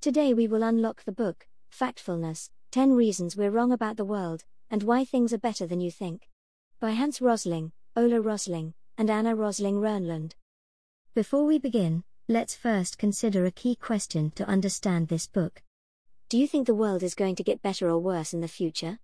Today we will unlock the book, Factfulness 10 Reasons We're Wrong About the World, and Why Things Are Better Than You Think. By Hans Rosling, Ola Rosling, and Anna Rosling Rönnlund. Before we begin, let's first consider a key question to understand this book. Do you think the world is going to get better or worse in the future?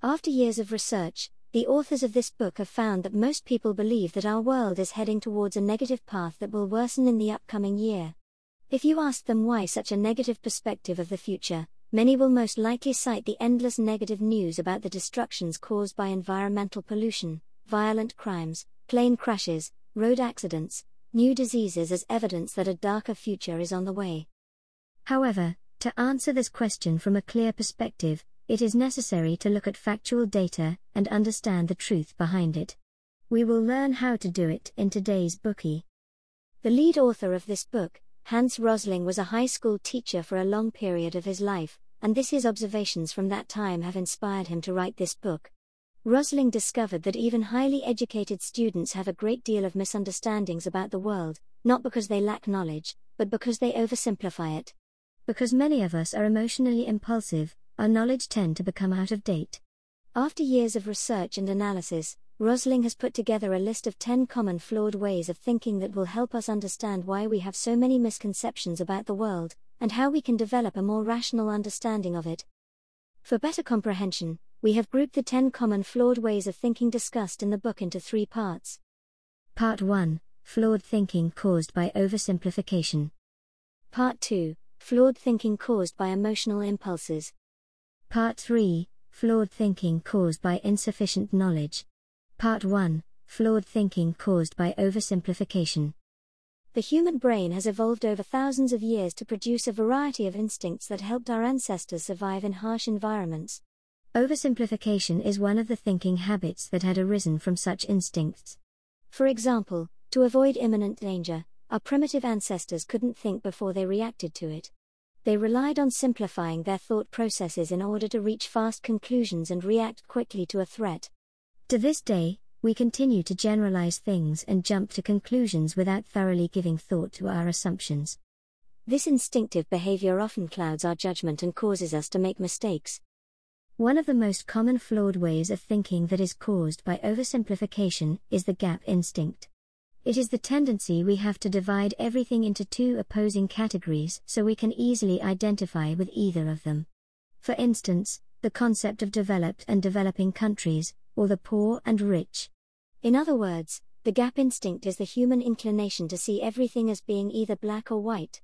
After years of research, the authors of this book have found that most people believe that our world is heading towards a negative path that will worsen in the upcoming year. If you ask them why such a negative perspective of the future, many will most likely cite the endless negative news about the destructions caused by environmental pollution, violent crimes, plane crashes, road accidents, new diseases as evidence that a darker future is on the way. However, to answer this question from a clear perspective, it is necessary to look at factual data and understand the truth behind it. We will learn how to do it in today's Bookey. The lead author of this book, Hans Rosling, was a high school teacher for a long period of his life, and this his observations from that time have inspired him to write this book. Rosling discovered that even highly educated students have a great deal of misunderstandings about the world, not because they lack knowledge, but because they oversimplify it. Because many of us are emotionally impulsive, our knowledge tend to become out of date. After years of research and analysis, Rosling has put together a list of 10 common flawed ways of thinking that will help us understand why we have so many misconceptions about the world, and how we can develop a more rational understanding of it. For better comprehension, we have grouped the 10 common flawed ways of thinking discussed in the book into three parts. Part 1 Flawed thinking caused by oversimplification. Part 2 Flawed thinking caused by emotional impulses. Part 3 Flawed thinking caused by insufficient knowledge. Part 1 Flawed thinking caused by oversimplification. The human brain has evolved over thousands of years to produce a variety of instincts that helped our ancestors survive in harsh environments. Oversimplification is one of the thinking habits that had arisen from such instincts. For example, to avoid imminent danger, our primitive ancestors couldn't think before they reacted to it. They relied on simplifying their thought processes in order to reach fast conclusions and react quickly to a threat. To this day, we continue to generalize things and jump to conclusions without thoroughly giving thought to our assumptions. This instinctive behavior often clouds our judgment and causes us to make mistakes. One of the most common flawed ways of thinking that is caused by oversimplification is the gap instinct. It is the tendency we have to divide everything into two opposing categories so we can easily identify with either of them. For instance, the concept of developed and developing countries, or the poor and rich. In other words, the gap instinct is the human inclination to see everything as being either black or white.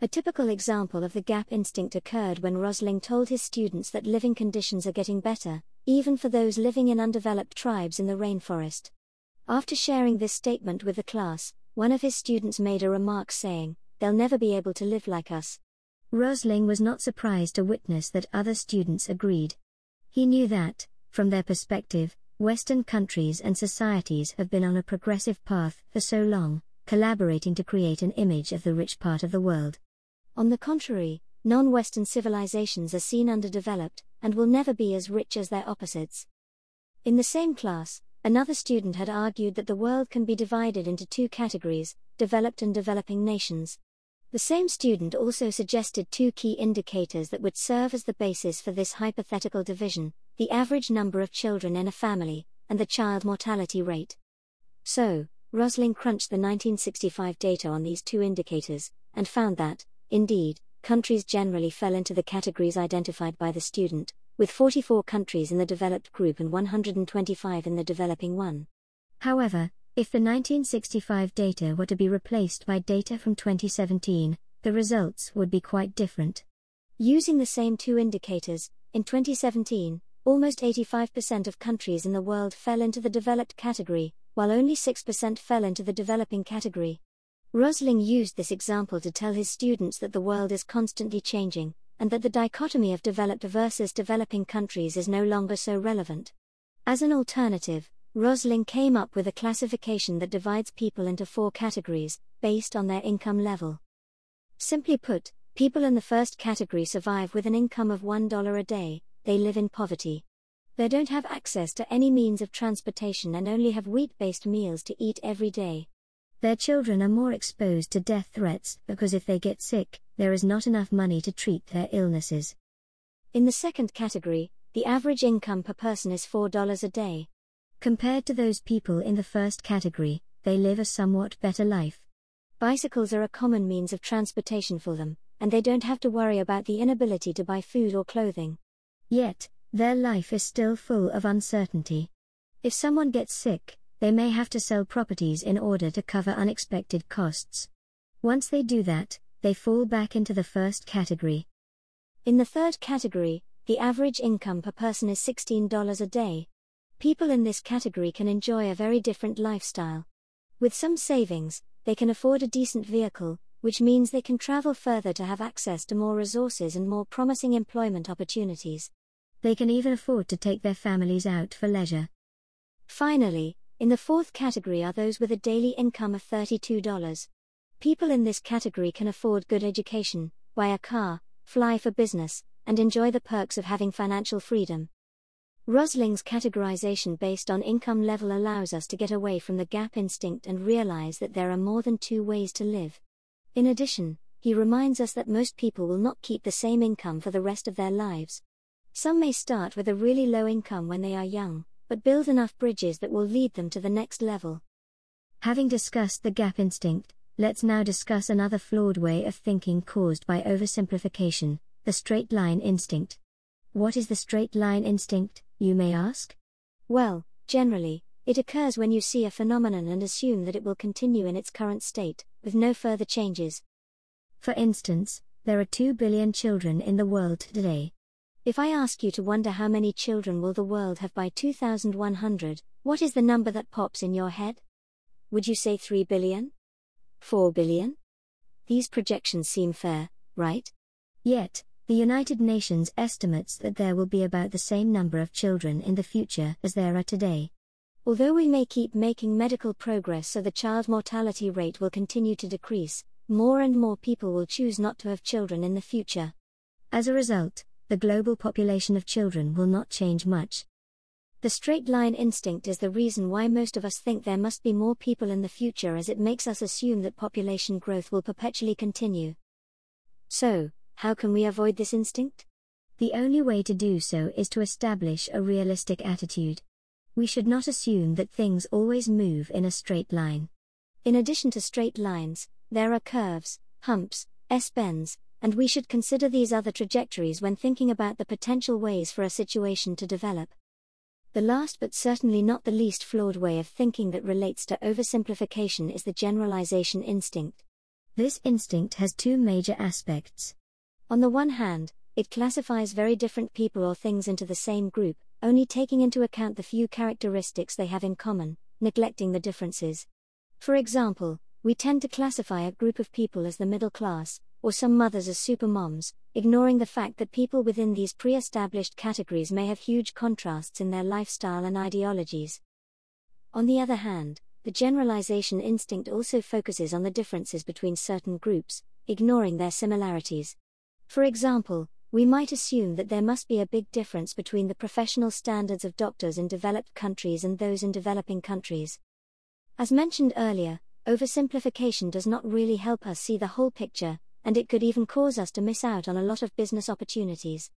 A typical example of the gap instinct occurred when Rosling told his students that living conditions are getting better, even for those living in undeveloped tribes in the rainforest. After sharing this statement with the class, one of his students made a remark saying, They'll never be able to live like us. Rosling was not surprised to witness that other students agreed. He knew that, from their perspective, Western countries and societies have been on a progressive path for so long, collaborating to create an image of the rich part of the world. On the contrary, non Western civilizations are seen underdeveloped, and will never be as rich as their opposites. In the same class, Another student had argued that the world can be divided into two categories developed and developing nations. The same student also suggested two key indicators that would serve as the basis for this hypothetical division the average number of children in a family, and the child mortality rate. So, Rosling crunched the 1965 data on these two indicators, and found that, indeed, countries generally fell into the categories identified by the student, with 44 countries in the developed group and 125 in the developing one. However, if the 1965 data were to be replaced by data from 2017, the results would be quite different. Using the same two indicators, in 2017, almost 85% of countries in the world fell into the developed category, while only 6% fell into the developing category. Rosling used this example to tell his students that the world is constantly changing, and that the dichotomy of developed versus developing countries is no longer so relevant. As an alternative, Rosling came up with a classification that divides people into four categories, based on their income level. Simply put, people in the first category survive with an income of $1 a day, they live in poverty. They don't have access to any means of transportation and only have wheat based meals to eat every day. Their children are more exposed to death threats because if they get sick, there is not enough money to treat their illnesses. In the second category, the average income per person is $4 a day. Compared to those people in the first category, they live a somewhat better life. Bicycles are a common means of transportation for them, and they don't have to worry about the inability to buy food or clothing. Yet, their life is still full of uncertainty. If someone gets sick, they may have to sell properties in order to cover unexpected costs. Once they do that, they fall back into the first category. In the third category, the average income per person is $16 a day. People in this category can enjoy a very different lifestyle. With some savings, they can afford a decent vehicle, which means they can travel further to have access to more resources and more promising employment opportunities. They can even afford to take their families out for leisure. Finally, in the fourth category are those with a daily income of $32. People in this category can afford good education, buy a car, fly for business, and enjoy the perks of having financial freedom. Rosling's categorization based on income level allows us to get away from the gap instinct and realize that there are more than two ways to live. In addition, he reminds us that most people will not keep the same income for the rest of their lives. Some may start with a really low income when they are young, but build enough bridges that will lead them to the next level. Having discussed the gap instinct, let's now discuss another flawed way of thinking caused by oversimplification the straight line instinct. What is the straight line instinct? You may ask? Well, generally, it occurs when you see a phenomenon and assume that it will continue in its current state, with no further changes. For instance, there are 2 billion children in the world today. If I ask you to wonder how many children will the world have by 2100, what is the number that pops in your head? Would you say 3 billion? 4 billion? These projections seem fair, right? Yet, the United Nations estimates that there will be about the same number of children in the future as there are today. Although we may keep making medical progress so the child mortality rate will continue to decrease, more and more people will choose not to have children in the future. As a result, the global population of children will not change much. The straight line instinct is the reason why most of us think there must be more people in the future as it makes us assume that population growth will perpetually continue. So, how can we avoid this instinct? The only way to do so is to establish a realistic attitude. We should not assume that things always move in a straight line. In addition to straight lines, there are curves, humps, S-bends, and we should consider these other trajectories when thinking about the potential ways for a situation to develop. The last but certainly not the least flawed way of thinking that relates to oversimplification is the generalization instinct. This instinct has two major aspects. On the one hand, it classifies very different people or things into the same group, only taking into account the few characteristics they have in common, neglecting the differences. For example, we tend to classify a group of people as the middle class, or some mothers as supermoms, ignoring the fact that people within these pre established categories may have huge contrasts in their lifestyle and ideologies. On the other hand, the generalization instinct also focuses on the differences between certain groups, ignoring their similarities. For example, we might assume that there must be a big difference between the professional standards of doctors in developed countries and those in developing countries. As mentioned earlier, oversimplification does not really help us see the whole picture, and it could even cause us to miss out on a lot of business opportunities.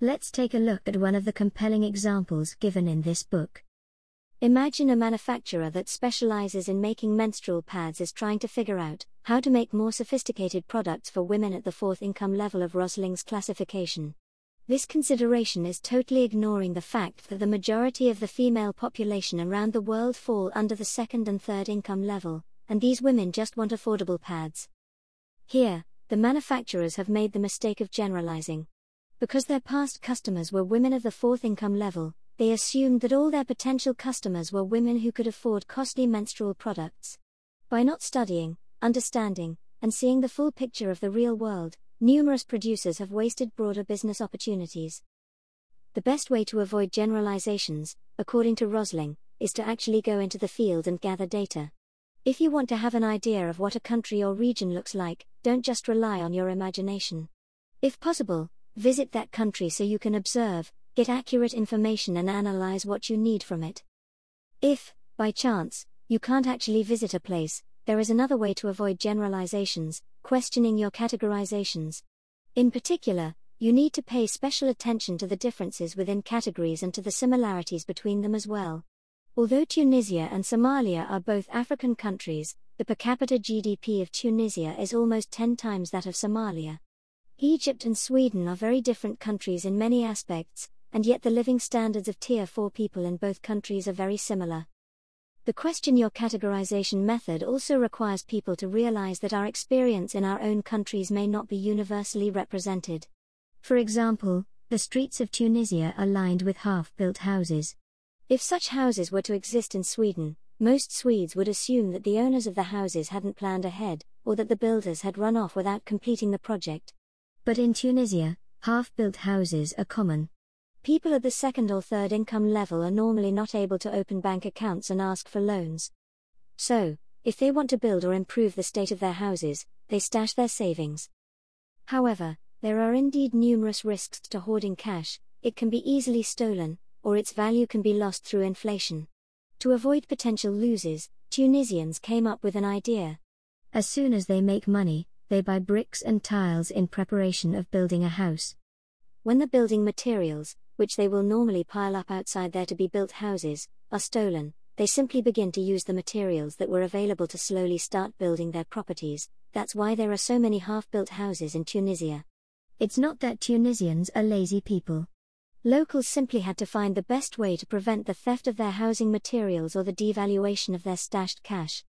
Let's take a look at one of the compelling examples given in this book. Imagine a manufacturer that specializes in making menstrual pads is trying to figure out how to make more sophisticated products for women at the fourth income level of Rosling's classification. This consideration is totally ignoring the fact that the majority of the female population around the world fall under the second and third income level, and these women just want affordable pads. Here, the manufacturers have made the mistake of generalizing. Because their past customers were women of the fourth income level, they assumed that all their potential customers were women who could afford costly menstrual products. By not studying, understanding, and seeing the full picture of the real world, numerous producers have wasted broader business opportunities. The best way to avoid generalizations, according to Rosling, is to actually go into the field and gather data. If you want to have an idea of what a country or region looks like, don't just rely on your imagination. If possible, visit that country so you can observe, get accurate information and analyze what you need from it. If, by chance, you can't actually visit a place, there is another way to avoid generalizations questioning your categorizations. In particular, you need to pay special attention to the differences within categories and to the similarities between them as well. Although Tunisia and Somalia are both African countries, the per capita GDP of Tunisia is almost 10 times that of Somalia. Egypt and Sweden are very different countries in many aspects, and yet the living standards of Tier 4 people in both countries are very similar. The question your categorization method also requires people to realize that our experience in our own countries may not be universally represented. For example, the streets of Tunisia are lined with half built houses. If such houses were to exist in Sweden, most Swedes would assume that the owners of the houses hadn't planned ahead, or that the builders had run off without completing the project. But in Tunisia, half built houses are common. People at the second or third income level are normally not able to open bank accounts and ask for loans. So, if they want to build or improve the state of their houses, they stash their savings. However, there are indeed numerous risks to hoarding cash, it can be easily stolen, or its value can be lost through inflation. To avoid potential losses, Tunisians came up with an idea. As soon as they make money, they buy bricks and tiles in preparation of building a house. When the building materials, which they will normally pile up outside their to be built houses, are stolen, they simply begin to use the materials that were available to slowly start building their properties. That's why there are so many half built houses in Tunisia. It's not that Tunisians are lazy people. Locals simply had to find the best way to prevent the theft of their housing materials or the devaluation of their stashed cash.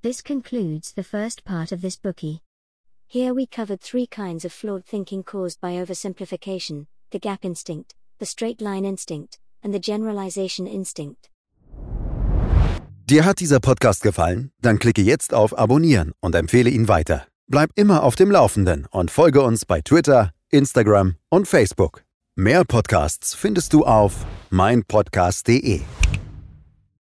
This concludes the first part of this Bookey. Here we covered three kinds of flawed thinking caused by oversimplification the gap instinct, the straight line instinct, and the generalization instinct. Dir hat dieser Podcast gefallen? Dann klicke jetzt auf Abonnieren und empfehle ihn weiter. Bleib immer auf dem Laufenden und folge uns bei Twitter, Instagram und Facebook. Mehr Podcasts findest du auf meinpodcast.de.